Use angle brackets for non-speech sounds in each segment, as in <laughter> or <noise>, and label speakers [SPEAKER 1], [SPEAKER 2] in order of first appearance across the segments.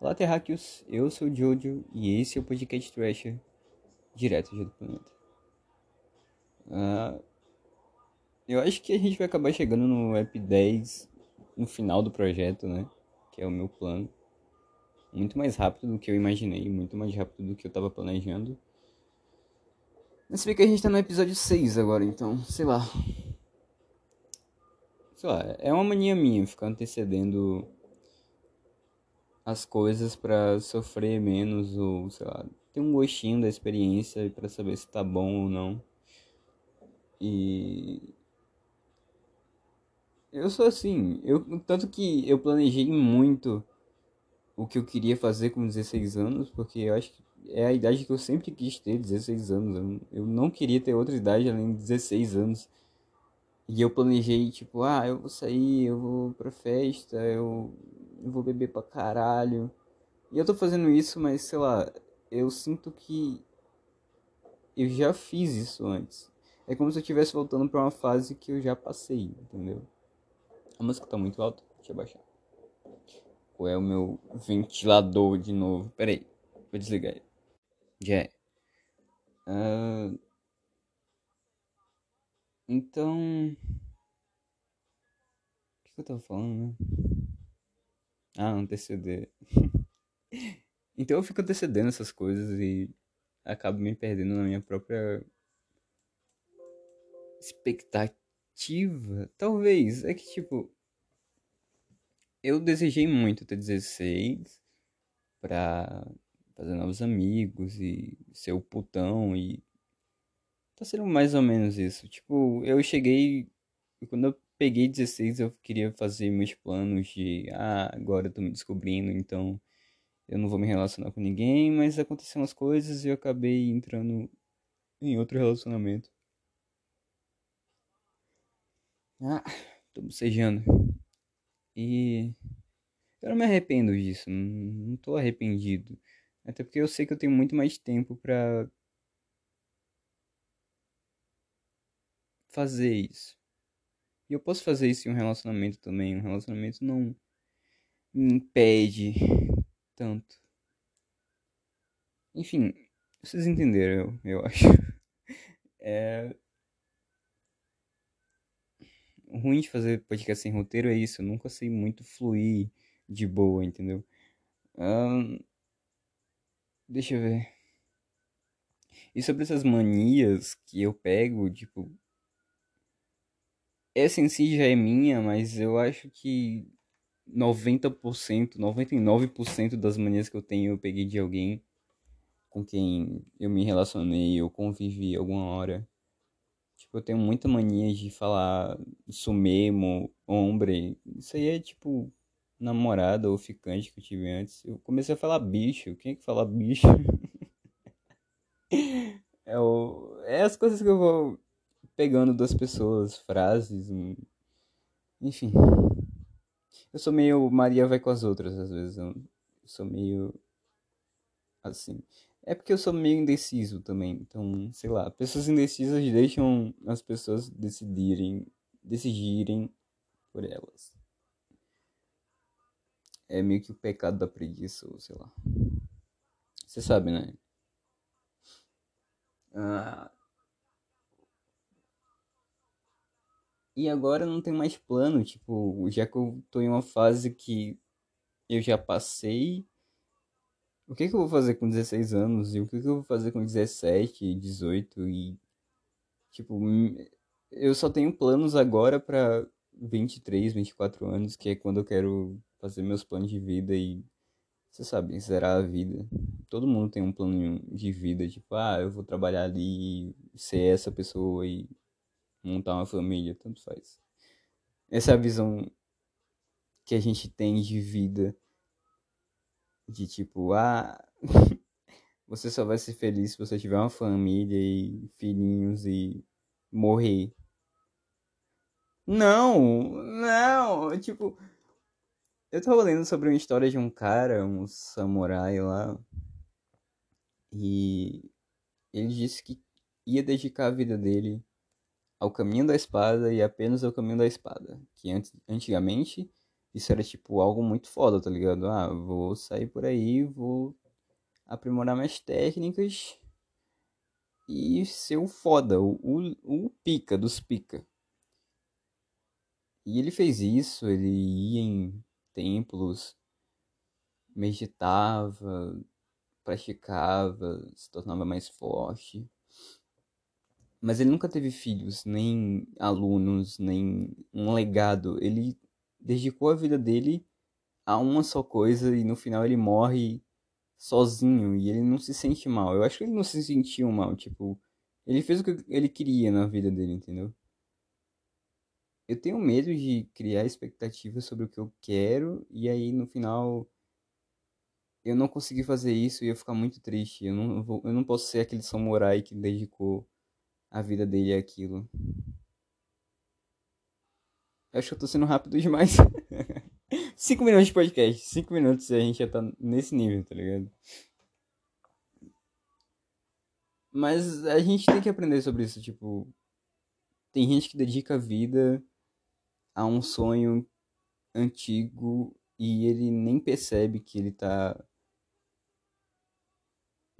[SPEAKER 1] Olá, terráqueos, eu sou o Jojo e esse é o podcast Thrasher, direto de outro planeta. Uh, eu acho que a gente vai acabar chegando no App 10, no final do projeto, né? Que é o meu plano. Muito mais rápido do que eu imaginei, muito mais rápido do que eu tava planejando. Mas vê que a gente tá no episódio 6 agora, então, sei lá. Sei lá, é uma mania minha ficar antecedendo as coisas para sofrer menos ou, sei lá, ter um gostinho da experiência para saber se tá bom ou não. E eu sou assim, eu tanto que eu planejei muito o que eu queria fazer com 16 anos, porque eu acho que é a idade que eu sempre quis ter, 16 anos. Eu, não queria ter outra idade além de 16 anos. E eu planejei, tipo, ah, eu vou sair, eu vou pra festa, eu eu vou beber pra caralho. E eu tô fazendo isso, mas sei lá, eu sinto que eu já fiz isso antes. É como se eu estivesse voltando para uma fase que eu já passei, entendeu? A música tá muito alta, deixa eu baixar. Ou é o meu ventilador de novo? Pera aí, vou desligar ele. Já é. Uh... Então. O que eu tava falando, né? Ah, anteceder. então eu fico antecedendo essas coisas e acabo me perdendo na minha própria expectativa. Talvez. É que, tipo. Eu desejei muito ter 16 pra fazer novos amigos e ser o putão e. Tá sendo mais ou menos isso. Tipo, eu cheguei. Quando eu peguei 16, eu queria fazer meus planos de, ah, agora eu tô me descobrindo, então eu não vou me relacionar com ninguém, mas aconteceram as coisas e eu acabei entrando em outro relacionamento. Ah, tô bocejando. E eu não me arrependo disso, não tô arrependido. Até porque eu sei que eu tenho muito mais tempo pra fazer isso. E eu posso fazer isso em um relacionamento também. Um relacionamento não me impede tanto. Enfim, vocês entenderam, eu, eu <laughs> acho. É. O ruim de fazer podcast sem roteiro é isso. Eu nunca sei muito fluir de boa, entendeu? Um... Deixa eu ver. E sobre essas manias que eu pego, tipo, essa em si já é minha, mas eu acho que 90%, 99% das manias que eu tenho eu peguei de alguém com quem eu me relacionei ou convivi alguma hora. Tipo, eu tenho muita mania de falar sou mesmo, hombre. Isso aí é tipo namorada ou ficante que eu tive antes. Eu comecei a falar bicho. Quem é que fala bicho? <laughs> é, o... é as coisas que eu vou pegando das pessoas, frases, enfim. Eu sou meio Maria vai com as outras às vezes, eu sou meio assim. É porque eu sou meio indeciso também, então, sei lá, pessoas indecisas deixam as pessoas decidirem, decidirem por elas. É meio que o pecado da preguiça, ou sei lá. Você sabe, né? Ah, E agora não tem mais plano, tipo, já que eu tô em uma fase que eu já passei, o que que eu vou fazer com 16 anos e o que que eu vou fazer com 17, 18 e tipo, eu só tenho planos agora para 23, 24 anos, que é quando eu quero fazer meus planos de vida e você sabe, zerar a vida. Todo mundo tem um plano de vida, tipo, ah, eu vou trabalhar ali, ser essa pessoa e montar uma família, tanto faz. Essa é a visão que a gente tem de vida. De tipo, ah, <laughs> você só vai ser feliz se você tiver uma família e filhinhos e morrer. Não, não, tipo, eu tava lendo sobre uma história de um cara, um samurai lá, e ele disse que ia dedicar a vida dele ao caminho da espada e apenas ao caminho da espada, que antes, antigamente isso era tipo algo muito foda, tá ligado? Ah, vou sair por aí, vou aprimorar minhas técnicas e ser o foda, o, o, o pica dos pica. E ele fez isso, ele ia em templos, meditava, praticava, se tornava mais forte. Mas ele nunca teve filhos, nem alunos, nem um legado. Ele dedicou a vida dele a uma só coisa e no final ele morre sozinho e ele não se sente mal. Eu acho que ele não se sentiu mal, tipo, ele fez o que ele queria na vida dele, entendeu? Eu tenho medo de criar expectativas sobre o que eu quero e aí no final eu não conseguir fazer isso e eu ficar muito triste. Eu não, vou, eu não posso ser aquele samurai que dedicou a vida dele àquilo. Eu acho que eu tô sendo rápido demais. <laughs> 5 minutos de podcast. 5 minutos e a gente já tá nesse nível, tá ligado? Mas a gente tem que aprender sobre isso, tipo. Tem gente que dedica a vida a um sonho antigo e ele nem percebe que ele tá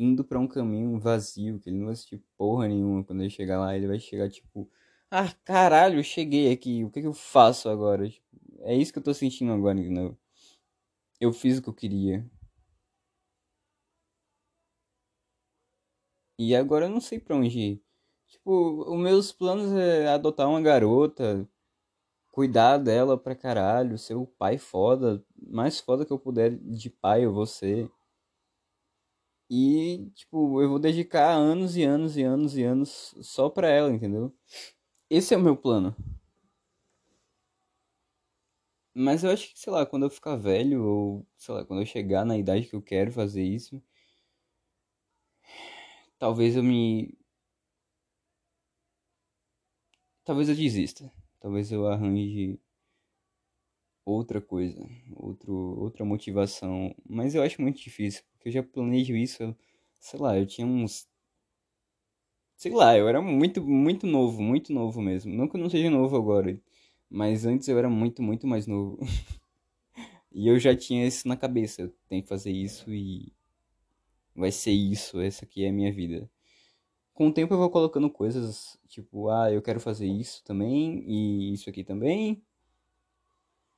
[SPEAKER 1] indo para um caminho vazio, que ele não vai assistir porra nenhuma. Quando ele chegar lá, ele vai chegar tipo, ah, caralho, eu cheguei aqui, o que, que eu faço agora? Tipo, é isso que eu tô sentindo agora, entendeu? Eu fiz o que eu queria. E agora eu não sei pra onde ir. Tipo, os meus planos é adotar uma garota, cuidar dela pra caralho, ser o pai foda, mais foda que eu puder de pai eu vou ser. E, tipo, eu vou dedicar anos e anos e anos e anos só pra ela, entendeu? Esse é o meu plano. Mas eu acho que, sei lá, quando eu ficar velho, ou, sei lá, quando eu chegar na idade que eu quero fazer isso, talvez eu me. Talvez eu desista. Talvez eu arranje outra coisa, outro, outra motivação. Mas eu acho muito difícil, porque eu já planejo isso, sei lá, eu tinha uns. Sei lá, eu era muito, muito novo, muito novo mesmo. Não que eu não seja novo agora, mas antes eu era muito, muito mais novo. <laughs> e eu já tinha isso na cabeça, eu tenho que fazer isso e. Vai ser isso, essa aqui é a minha vida. Com o tempo eu vou colocando coisas, tipo, ah, eu quero fazer isso também, e isso aqui também,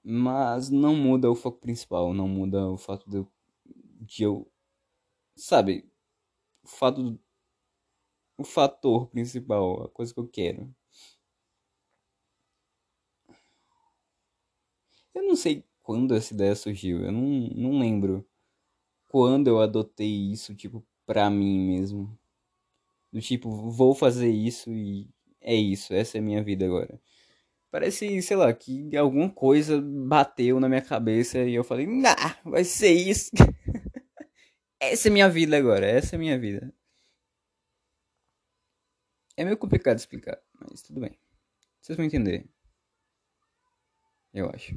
[SPEAKER 1] mas não muda o foco principal, não muda o fato de eu, de eu sabe, o fato o fator principal, a coisa que eu quero. Eu não sei quando essa ideia surgiu, eu não, não lembro quando eu adotei isso, tipo, pra mim mesmo. Do tipo, vou fazer isso e é isso, essa é a minha vida agora. Parece, sei lá, que alguma coisa bateu na minha cabeça e eu falei, nah, vai ser isso. <laughs> essa é minha vida agora, essa é minha vida. É meio complicado explicar, mas tudo bem. Vocês vão entender. Eu acho.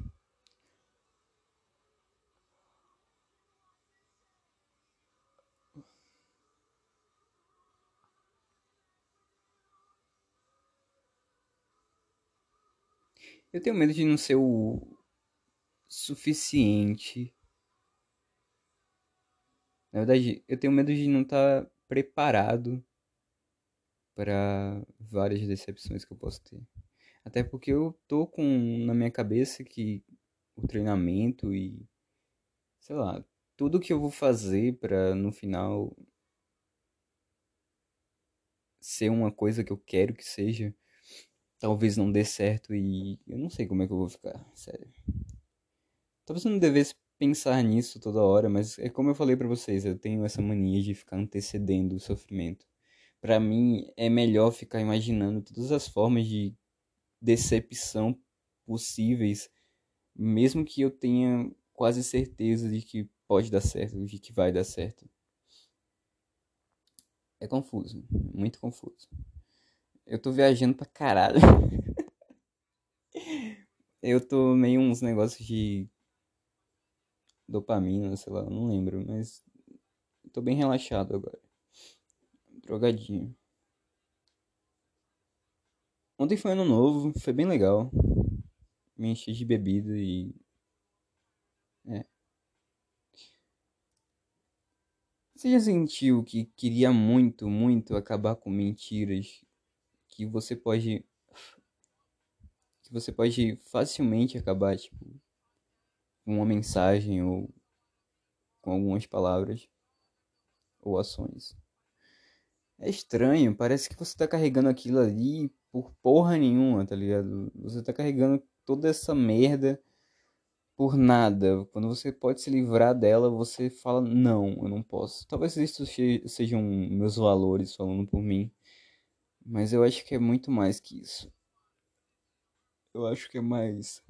[SPEAKER 1] Eu tenho medo de não ser o suficiente. Na verdade, eu tenho medo de não estar tá preparado para várias decepções que eu posso ter. Até porque eu tô com na minha cabeça que o treinamento e sei lá, tudo que eu vou fazer para no final ser uma coisa que eu quero que seja talvez não dê certo e eu não sei como é que eu vou ficar, sério. Talvez eu não devesse pensar nisso toda hora, mas é como eu falei para vocês, eu tenho essa mania de ficar antecedendo o sofrimento. Para mim é melhor ficar imaginando todas as formas de decepção possíveis, mesmo que eu tenha quase certeza de que pode dar certo, de que vai dar certo. É confuso, muito confuso. Eu tô viajando pra caralho. <laughs> eu tô meio uns negócios de dopamina, sei lá, não lembro, mas tô bem relaxado agora. Drogadinho. Ontem foi ano novo, foi bem legal. Me enchi de bebida e É. Você já sentiu que queria muito, muito acabar com mentiras que você pode que você pode facilmente acabar tipo com uma mensagem ou com algumas palavras ou ações. É estranho, parece que você tá carregando aquilo ali por porra nenhuma, tá ligado? Você tá carregando toda essa merda por nada. Quando você pode se livrar dela, você fala: Não, eu não posso. Talvez isso sejam meus valores falando por mim, mas eu acho que é muito mais que isso. Eu acho que é mais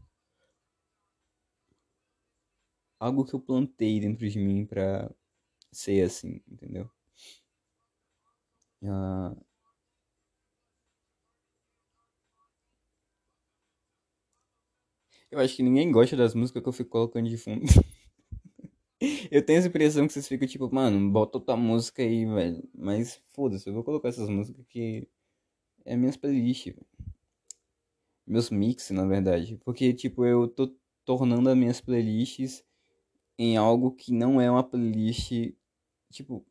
[SPEAKER 1] algo que eu plantei dentro de mim pra ser assim, entendeu? Uh, eu acho que ninguém gosta das músicas que eu fico colocando de fundo. <laughs> eu tenho essa impressão que vocês ficam tipo, mano, bota outra música aí, velho. Mas foda-se, eu vou colocar essas músicas que é minhas playlists, velho. Meus mix, na verdade. Porque, tipo, eu tô tornando as minhas playlists em algo que não é uma playlist. Tipo,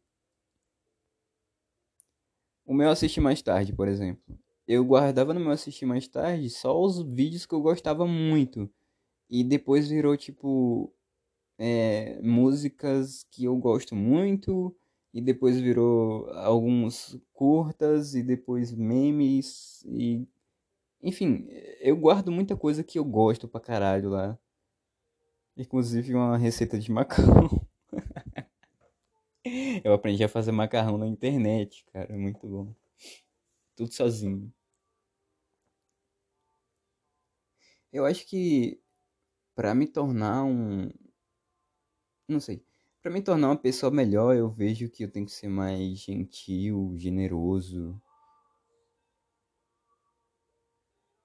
[SPEAKER 1] o meu assistir mais tarde, por exemplo. Eu guardava no meu assistir mais tarde só os vídeos que eu gostava muito. E depois virou tipo é, músicas que eu gosto muito. E depois virou alguns curtas e depois memes e enfim, eu guardo muita coisa que eu gosto pra caralho lá. Inclusive uma receita de macarrão. <laughs> Eu aprendi a fazer macarrão na internet, cara. Muito bom. Tudo sozinho. Eu acho que para me tornar um. Não sei. Para me tornar uma pessoa melhor, eu vejo que eu tenho que ser mais gentil, generoso.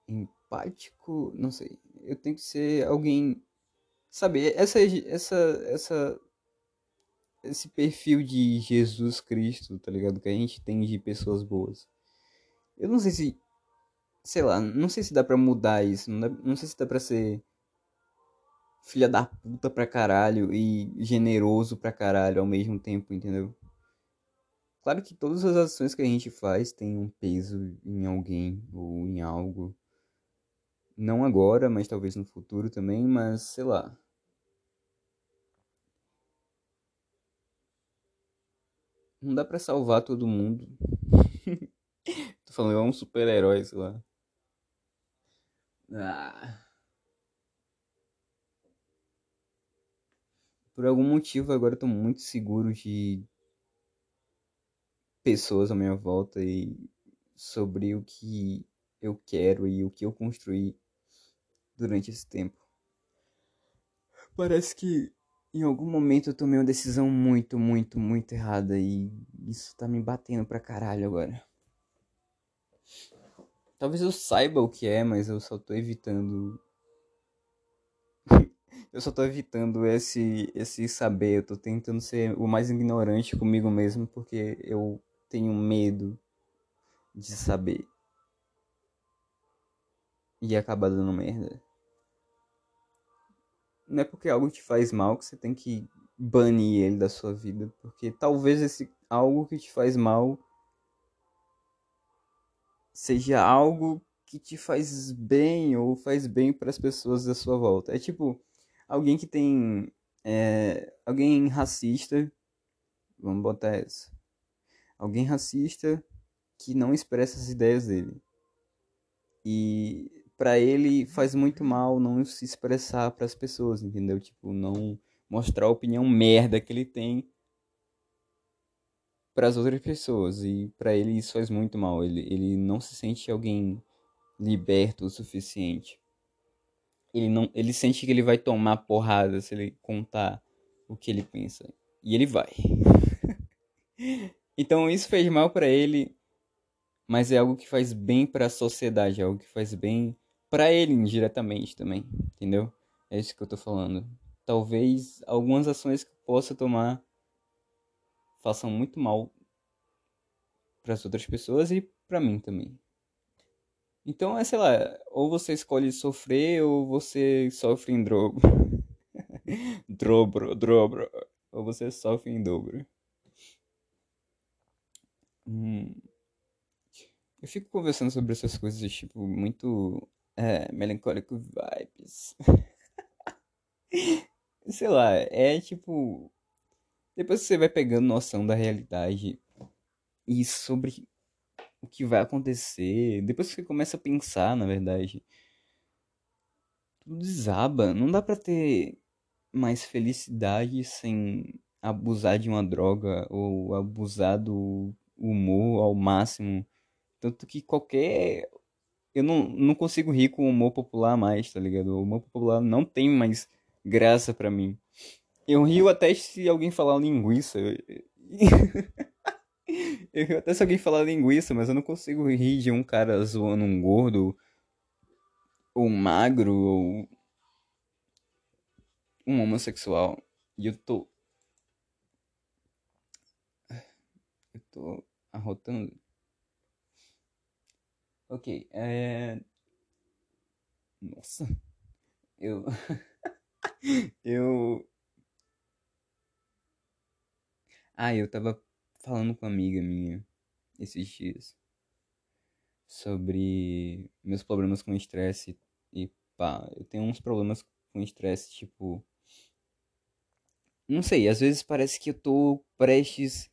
[SPEAKER 1] Empático. Não sei. Eu tenho que ser alguém. Sabe, essa, essa, essa esse perfil de Jesus Cristo, tá ligado? Que a gente tem de pessoas boas. Eu não sei se. Sei lá, não sei se dá pra mudar isso. Não, dá, não sei se dá pra ser filha da puta pra caralho e generoso pra caralho ao mesmo tempo, entendeu? Claro que todas as ações que a gente faz têm um peso em alguém ou em algo. Não agora, mas talvez no futuro também, mas sei lá. Não dá pra salvar todo mundo. <laughs> Tô falando, é um super-herói, sei lá. Ah. Por algum motivo agora eu tô muito seguro de pessoas à minha volta e sobre o que eu quero e o que eu construí durante esse tempo. Parece que em algum momento eu tomei uma decisão muito, muito, muito errada e isso tá me batendo pra caralho agora. Talvez eu saiba o que é, mas eu só tô evitando. <laughs> eu só tô evitando esse, esse saber. Eu tô tentando ser o mais ignorante comigo mesmo porque eu tenho medo de saber. E acabar dando merda não é porque algo te faz mal que você tem que banir ele da sua vida, porque talvez esse algo que te faz mal seja algo que te faz bem ou faz bem para as pessoas da sua volta. É tipo alguém que tem é, alguém racista, vamos botar essa. Alguém racista que não expressa as ideias dele. E para ele faz muito mal não se expressar para as pessoas, entendeu? Tipo, não mostrar a opinião merda que ele tem para as outras pessoas e para ele isso faz muito mal. Ele ele não se sente alguém liberto o suficiente. Ele não ele sente que ele vai tomar porrada se ele contar o que ele pensa. E ele vai. <laughs> então isso fez mal para ele, mas é algo que faz bem para a sociedade, é algo que faz bem para ele indiretamente também, entendeu? É isso que eu tô falando. Talvez algumas ações que possa tomar façam muito mal para as outras pessoas e para mim também. Então é, sei lá, ou você escolhe sofrer ou você sofre em droga. <laughs> Dobro, dobro. Ou você sofre em dobro. Hum. Eu fico conversando sobre essas coisas, tipo, muito. É, <laughs> melancólico vibes. <laughs> Sei lá, é tipo. Depois você vai pegando noção da realidade e sobre o que vai acontecer, depois que você começa a pensar, na verdade, tudo desaba. Não dá pra ter mais felicidade sem abusar de uma droga ou abusar do humor ao máximo. Tanto que qualquer. Eu não, não consigo rir com o humor popular mais, tá ligado? O humor popular não tem mais graça pra mim. Eu rio até se alguém falar linguiça. Eu <laughs> rio até se alguém falar linguiça, mas eu não consigo rir de um cara zoando um gordo, ou magro, ou um homossexual. E eu tô. Eu tô arrotando. Ok, é. Nossa. Eu. <laughs> eu. Ah, eu tava falando com uma amiga minha esses dias sobre meus problemas com estresse e pá, eu tenho uns problemas com estresse, tipo. Não sei, às vezes parece que eu tô prestes.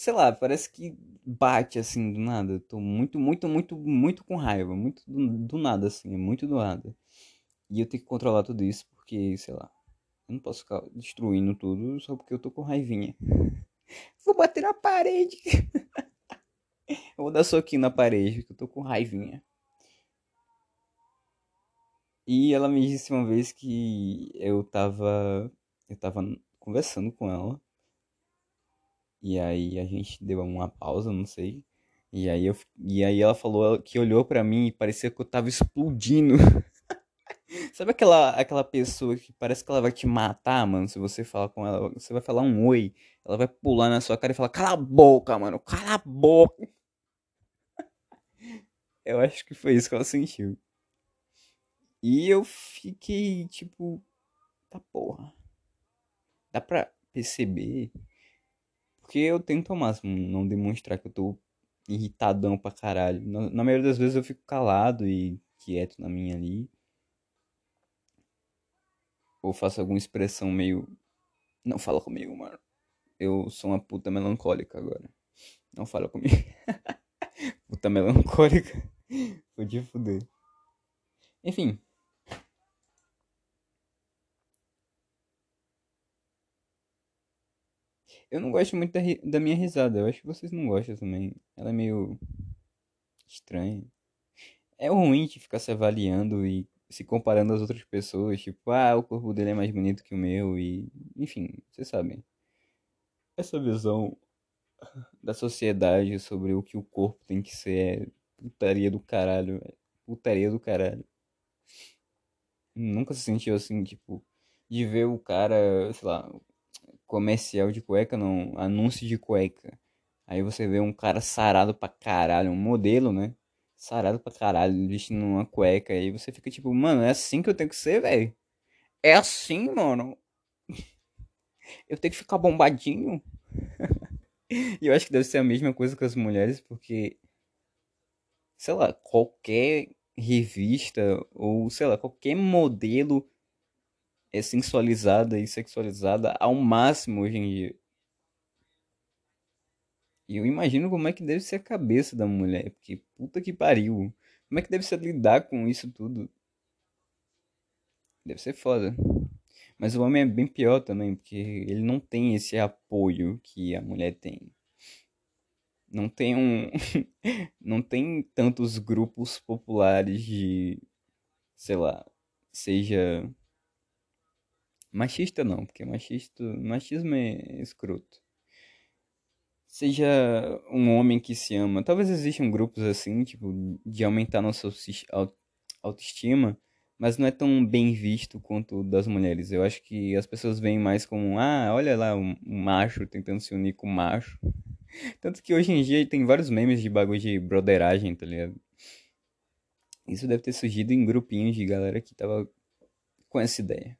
[SPEAKER 1] Sei lá, parece que bate assim do nada. Eu tô muito, muito, muito, muito com raiva. Muito do, do nada, assim, muito do nada. E eu tenho que controlar tudo isso porque, sei lá, eu não posso ficar destruindo tudo só porque eu tô com raivinha. <laughs> Vou bater na parede. <laughs> eu vou dar soquinho na parede, que eu tô com raivinha. E ela me disse uma vez que eu tava. Eu tava conversando com ela. E aí a gente deu uma pausa, não sei. E aí, eu, e aí ela falou que olhou para mim e parecia que eu tava explodindo. <laughs> Sabe aquela, aquela pessoa que parece que ela vai te matar, mano? Se você falar com ela, você vai falar um oi, ela vai pular na sua cara e falar: Cala a boca, mano, cala a boca. <laughs> Eu acho que foi isso que ela sentiu. E eu fiquei tipo: Tá porra. Dá pra perceber? Porque eu tento ao máximo não demonstrar que eu tô irritadão pra caralho. Na, maioria das vezes eu fico calado e quieto na minha ali ou faço alguma expressão meio. Não fala comigo, mano. Eu sou uma puta melancólica agora. Não fala comigo. <laughs> puta melancólica. Vou fuder. Enfim. Eu não gosto muito da, da minha risada. Eu acho que vocês não gostam também. Ela é meio. estranha. É ruim de ficar se avaliando e se comparando às outras pessoas, tipo, ah, o corpo dele é mais bonito que o meu e, enfim, vocês sabem. Essa visão da sociedade sobre o que o corpo tem que ser é putaria do caralho, é putaria do caralho. Nunca se sentiu assim, tipo, de ver o cara, sei lá, comercial de cueca, não, anúncio de cueca. Aí você vê um cara sarado pra caralho, um modelo, né? sarado pra caralho, vestindo uma cueca. E você fica tipo, mano, é assim que eu tenho que ser, velho? É assim, mano? <laughs> eu tenho que ficar bombadinho? <laughs> e eu acho que deve ser a mesma coisa com as mulheres, porque, sei lá, qualquer revista ou, sei lá, qualquer modelo é sensualizada e sexualizada ao máximo hoje em dia. E eu imagino como é que deve ser a cabeça da mulher, porque puta que pariu. Como é que deve ser lidar com isso tudo? Deve ser foda. Mas o homem é bem pior também, porque ele não tem esse apoio que a mulher tem. Não tem um. <laughs> não tem tantos grupos populares de. Sei lá. Seja. Machista não, porque machista, machismo é escroto seja um homem que se ama. Talvez existam grupos assim, tipo, de aumentar nossa autoestima, mas não é tão bem visto quanto das mulheres. Eu acho que as pessoas veem mais como, ah, olha lá, um macho tentando se unir com um macho. <laughs> Tanto que hoje em dia tem vários memes de bagulho de broderagem, tá ligado? Isso deve ter surgido em grupinhos de galera que tava com essa ideia.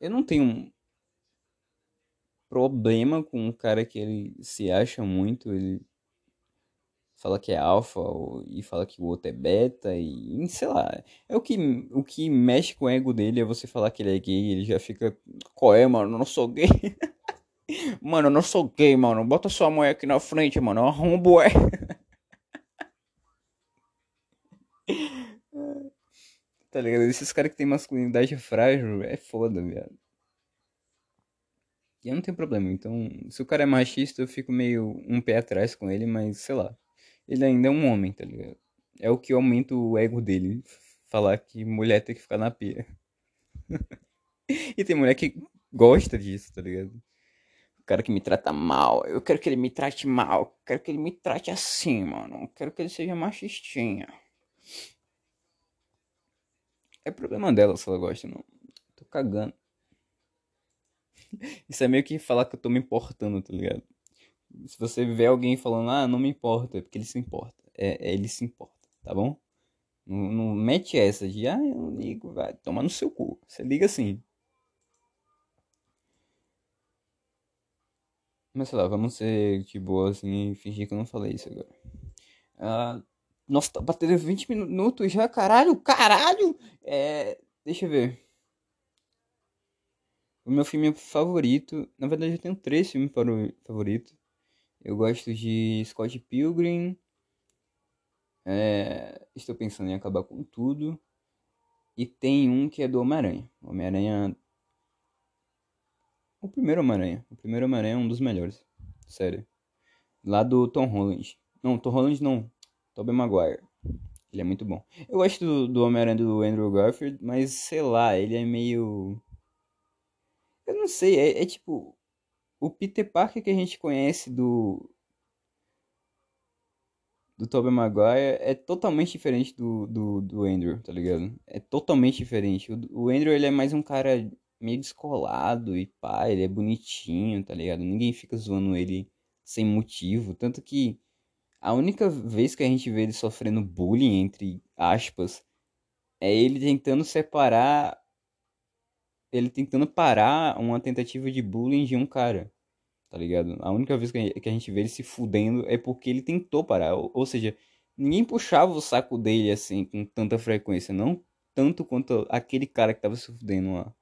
[SPEAKER 1] Eu não tenho um problema com um cara que ele se acha muito, ele fala que é alfa e fala que o outro é beta e sei lá. É o que, o que mexe com o ego dele é você falar que ele é gay, ele já fica, qual é, mano? Eu não sou gay. <laughs> mano, eu não sou gay, mano. Bota sua mãe aqui na frente, mano. Arrombo é. <laughs> tá ligado? Esses caras que tem masculinidade frágil é foda, viado. E eu não tenho problema. Então, se o cara é machista, eu fico meio um pé atrás com ele, mas sei lá. Ele ainda é um homem, tá ligado? É o que aumenta o ego dele. Falar que mulher tem que ficar na pia. <laughs> e tem mulher que gosta disso, tá ligado? O cara que me trata mal, eu quero que ele me trate mal, eu quero que ele me trate assim, mano. Eu quero que ele seja machistinha. É problema dela se ela gosta, não. Tô cagando. <laughs> Isso é meio que falar que eu tô me importando, tá ligado? Se você vê alguém falando, ah, não me importa, é porque ele se importa. É, é ele se importa, tá bom? Não, não mete essa de, ah, eu ligo, vai, toma no seu cu. Você liga assim. Mas sei lá, vamos ser de boa assim e fingir que eu não falei isso agora. Ah, nossa, tá batendo 20 minutos já, caralho, caralho! É. Deixa eu ver. O meu filme favorito. Na verdade, eu tenho três filmes favoritos. Eu gosto de Scott Pilgrim. É, estou pensando em acabar com tudo. E tem um que é do Homem-Aranha. Homem-Aranha. O primeiro Homem-Aranha. O primeiro Homem-Aranha é um dos melhores. Sério. Lá do Tom Holland. Não, Tom Holland não. Tobey Maguire. Ele é muito bom. Eu gosto do, do Homem-Aranha do Andrew Garfield, mas sei lá, ele é meio. Eu não sei, é, é tipo. O Peter Parker que a gente conhece do. Do Tobey Maguire é totalmente diferente do, do, do Andrew, tá ligado? É totalmente diferente. O, o Andrew ele é mais um cara meio descolado e pá, ele é bonitinho, tá ligado? Ninguém fica zoando ele sem motivo. Tanto que a única vez que a gente vê ele sofrendo bullying, entre aspas, é ele tentando separar. Ele tentando parar uma tentativa de bullying de um cara. Tá ligado? A única vez que a gente vê ele se fudendo é porque ele tentou parar. Ou, ou seja, ninguém puxava o saco dele assim com tanta frequência. Não tanto quanto aquele cara que tava se fudendo lá.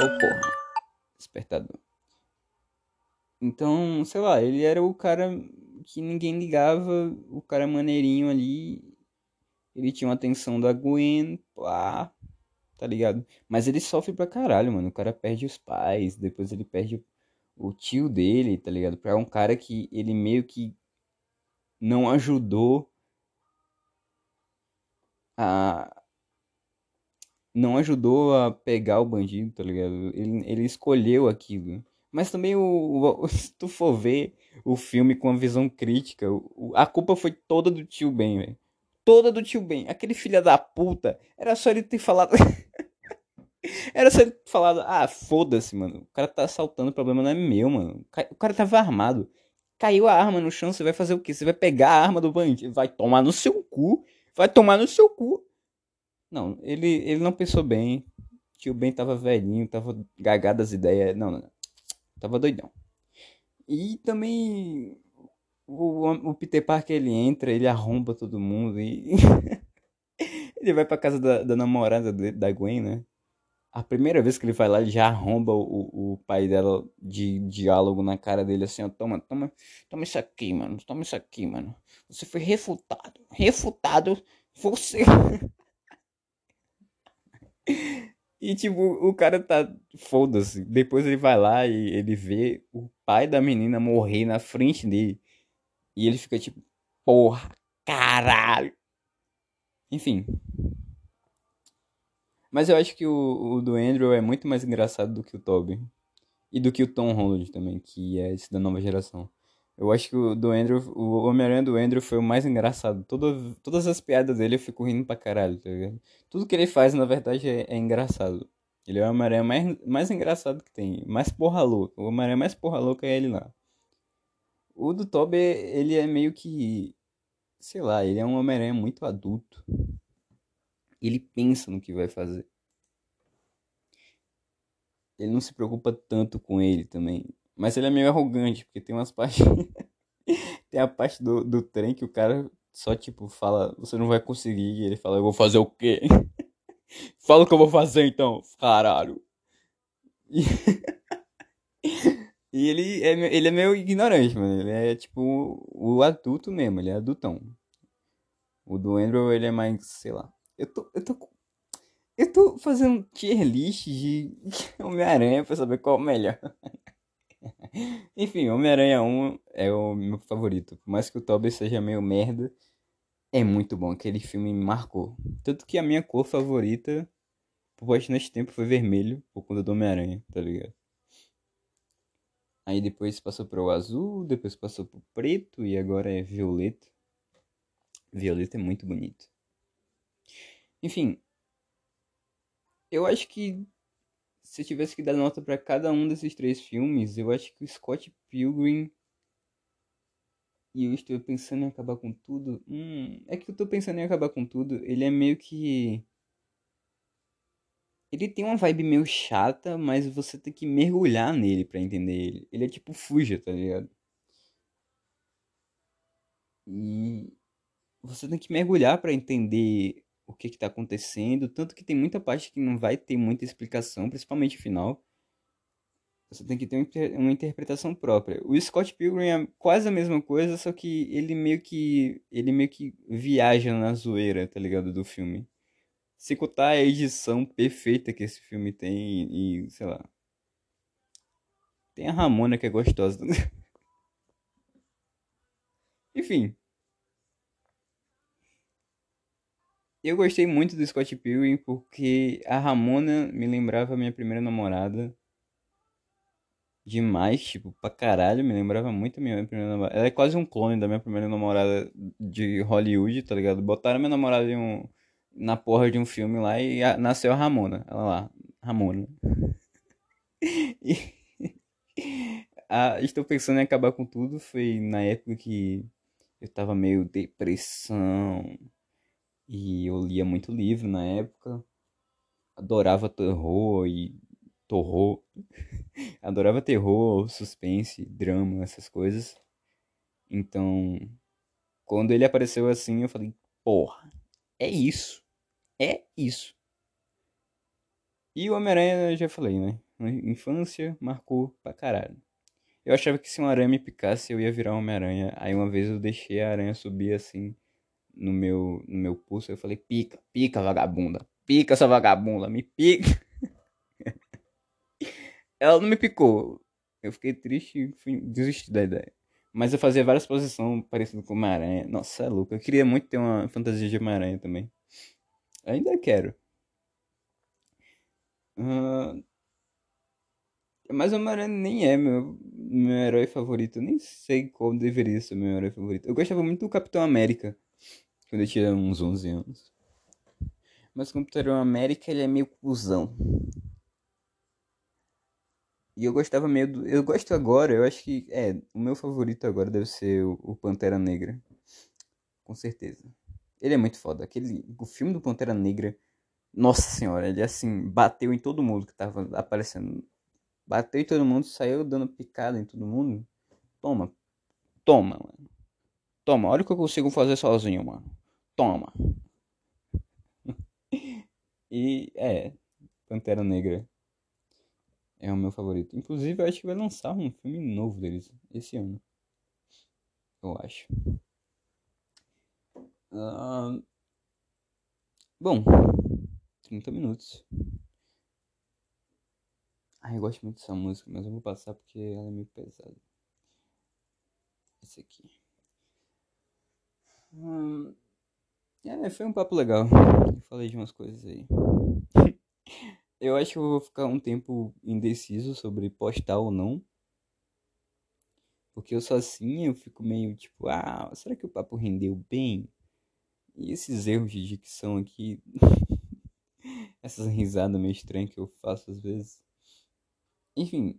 [SPEAKER 1] Oh, porra. Despertador. Então, sei lá, ele era o cara que ninguém ligava, o cara maneirinho ali, ele tinha uma atenção da Gwen, pá, tá ligado? Mas ele sofre pra caralho, mano. O cara perde os pais, depois ele perde o tio dele, tá ligado? Pra um cara que ele meio que não ajudou a. Não ajudou a pegar o bandido, tá ligado? Ele, ele escolheu aquilo. Mas também, o, <laughs> o, se tu for ver o filme com uma visão crítica, o, a culpa foi toda do tio Ben, velho. Toda do tio Ben. Aquele filho da puta. Era só ele ter falado. <laughs> Era só ele ter falado, ah, foda-se, mano. O cara tá assaltando, o problema não é meu, mano. O cara tava armado. Caiu a arma no chão, você vai fazer o quê? Você vai pegar a arma do bandido, vai tomar no seu cu. Vai tomar no seu cu. Não, ele, ele não pensou bem. Tio Ben tava velhinho, tava gagado as ideias. Não, não, não. Tava doidão. E também o, o Peter Parker ele entra, ele arromba todo mundo e <laughs> ele vai pra casa da, da namorada da Gwen, né? A primeira vez que ele vai lá, ele já arromba o, o pai dela de diálogo na cara dele, assim, ó, toma, toma, toma isso aqui, mano, toma isso aqui, mano. Você foi refutado, refutado, você... <laughs> E, tipo, o cara tá. Foda-se. Depois ele vai lá e ele vê o pai da menina morrer na frente dele. E ele fica tipo, porra, caralho. Enfim. Mas eu acho que o, o do Andrew é muito mais engraçado do que o Toby. E do que o Tom Holland também, que é esse da nova geração. Eu acho que o do Andrew, o Homem-Aranha do Andrew foi o mais engraçado. Todo, todas as piadas dele eu fico rindo pra caralho, tá ligado? Tudo que ele faz, na verdade, é, é engraçado. Ele é o Homem-Aranha mais, mais engraçado que tem. Mais porra louca. O Homem-Aranha mais porra louca é ele lá. O do Toby, ele é meio que. Sei lá, ele é um Homem-Aranha muito adulto. Ele pensa no que vai fazer. ele não se preocupa tanto com ele também. Mas ele é meio arrogante, porque tem umas partes. <laughs> tem a parte do, do trem que o cara só, tipo, fala, você não vai conseguir. E ele fala, eu vou fazer o quê? <laughs> fala o que eu vou fazer então, caralho. <laughs> E, e ele, é, ele é meio ignorante, mano. Ele é, tipo, o adulto mesmo, ele é adultão. O do Andrew, ele é mais, sei lá. Eu tô, eu tô, eu tô fazendo tier list de Homem-Aranha pra saber qual é o melhor. Enfim, Homem-Aranha 1 é o meu favorito. Por mais que o Tobey seja meio merda, é muito bom. Aquele filme me marcou. Tanto que a minha cor favorita, por bastante tempo, foi vermelho, por conta do Homem-Aranha, tá ligado? Aí depois passou pro azul, depois passou pro preto e agora é violeta. Violeta é muito bonito. Enfim, eu acho que se eu tivesse que dar nota para cada um desses três filmes, eu acho que o Scott Pilgrim e eu estou pensando em acabar com tudo. Hum, é que eu estou pensando em acabar com tudo. Ele é meio que ele tem uma vibe meio chata, mas você tem que mergulhar nele para entender ele. Ele é tipo Fuja, tá ligado? E você tem que mergulhar para entender o que está acontecendo, tanto que tem muita parte que não vai ter muita explicação, principalmente o final. Você tem que ter uma interpretação própria. O Scott Pilgrim é quase a mesma coisa, só que ele meio que ele meio que viaja na zoeira, tá ligado, do filme. Se contar a edição perfeita que esse filme tem e, sei lá. Tem a Ramona que é gostosa. <laughs> Enfim, Eu gostei muito do Scott Pilgrim porque a Ramona me lembrava a minha primeira namorada. Demais, tipo, pra caralho, me lembrava muito a minha primeira namorada. Ela é quase um clone da minha primeira namorada de Hollywood, tá ligado? Botaram minha namorada um, na porra de um filme lá e a, nasceu a Ramona. Ela lá, Ramona. <laughs> e, <laughs> a, estou pensando em acabar com tudo. Foi na época que eu tava meio depressão e eu lia muito livro na época. Adorava terror e terror. <laughs> Adorava terror, suspense, drama, essas coisas. Então, quando ele apareceu assim, eu falei, porra, é isso. É isso. E o Homem-Aranha, eu já falei, né? Infância marcou pra caralho. Eu achava que se uma aranha me picasse, eu ia virar Homem-Aranha. Aí uma vez eu deixei a aranha subir assim no meu, no meu pulso. Eu falei, pica, pica, vagabunda. Pica, essa vagabunda, me pica. <laughs> Ela não me picou. Eu fiquei triste e fui, desisti da ideia. Mas eu fazia várias posições parecidas com uma aranha. Nossa, é louco. Eu queria muito ter uma fantasia de uma aranha também. Ainda quero. Uh... Mas o Homem-Aranha nem é meu, meu herói favorito. Eu nem sei qual deveria ser meu herói favorito. Eu gostava muito do Capitão América quando eu tinha uns 11 anos. Mas o Capitão América, ele é meio cuzão. E eu gostava meio do... Eu gosto agora, eu acho que... É, o meu favorito agora deve ser o, o Pantera Negra. Com certeza. Ele é muito foda. Aquele... O filme do Pantera Negra... Nossa senhora, ele assim, bateu em todo mundo que tava aparecendo. Bateu em todo mundo, saiu dando picada em todo mundo. Toma. Toma, mano. Toma, olha o que eu consigo fazer sozinho, mano. Toma. e é, Pantera Negra é o meu favorito. Inclusive, eu acho que vai lançar um filme novo deles esse ano. Eu acho. Uh... Bom, 30 minutos. Ai, eu gosto muito dessa música, mas eu vou passar porque ela é meio pesada. Esse aqui. Hum, é, foi um papo legal. Eu falei de umas coisas aí. <laughs> eu acho que eu vou ficar um tempo indeciso sobre postar ou não. Porque eu assim, eu fico meio tipo, ah, será que o papo rendeu bem? E esses erros de dicção aqui, <laughs> essas risadas meio estranhas que eu faço às vezes. Enfim,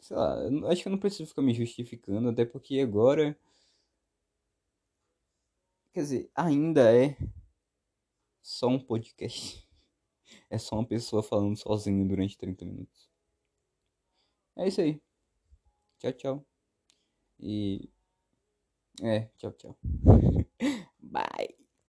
[SPEAKER 1] sei lá, acho que eu não preciso ficar me justificando, até porque agora Quer dizer, ainda é só um podcast. É só uma pessoa falando sozinha durante 30 minutos. É isso aí. Tchau, tchau. E. É, tchau, tchau. <laughs> Bye.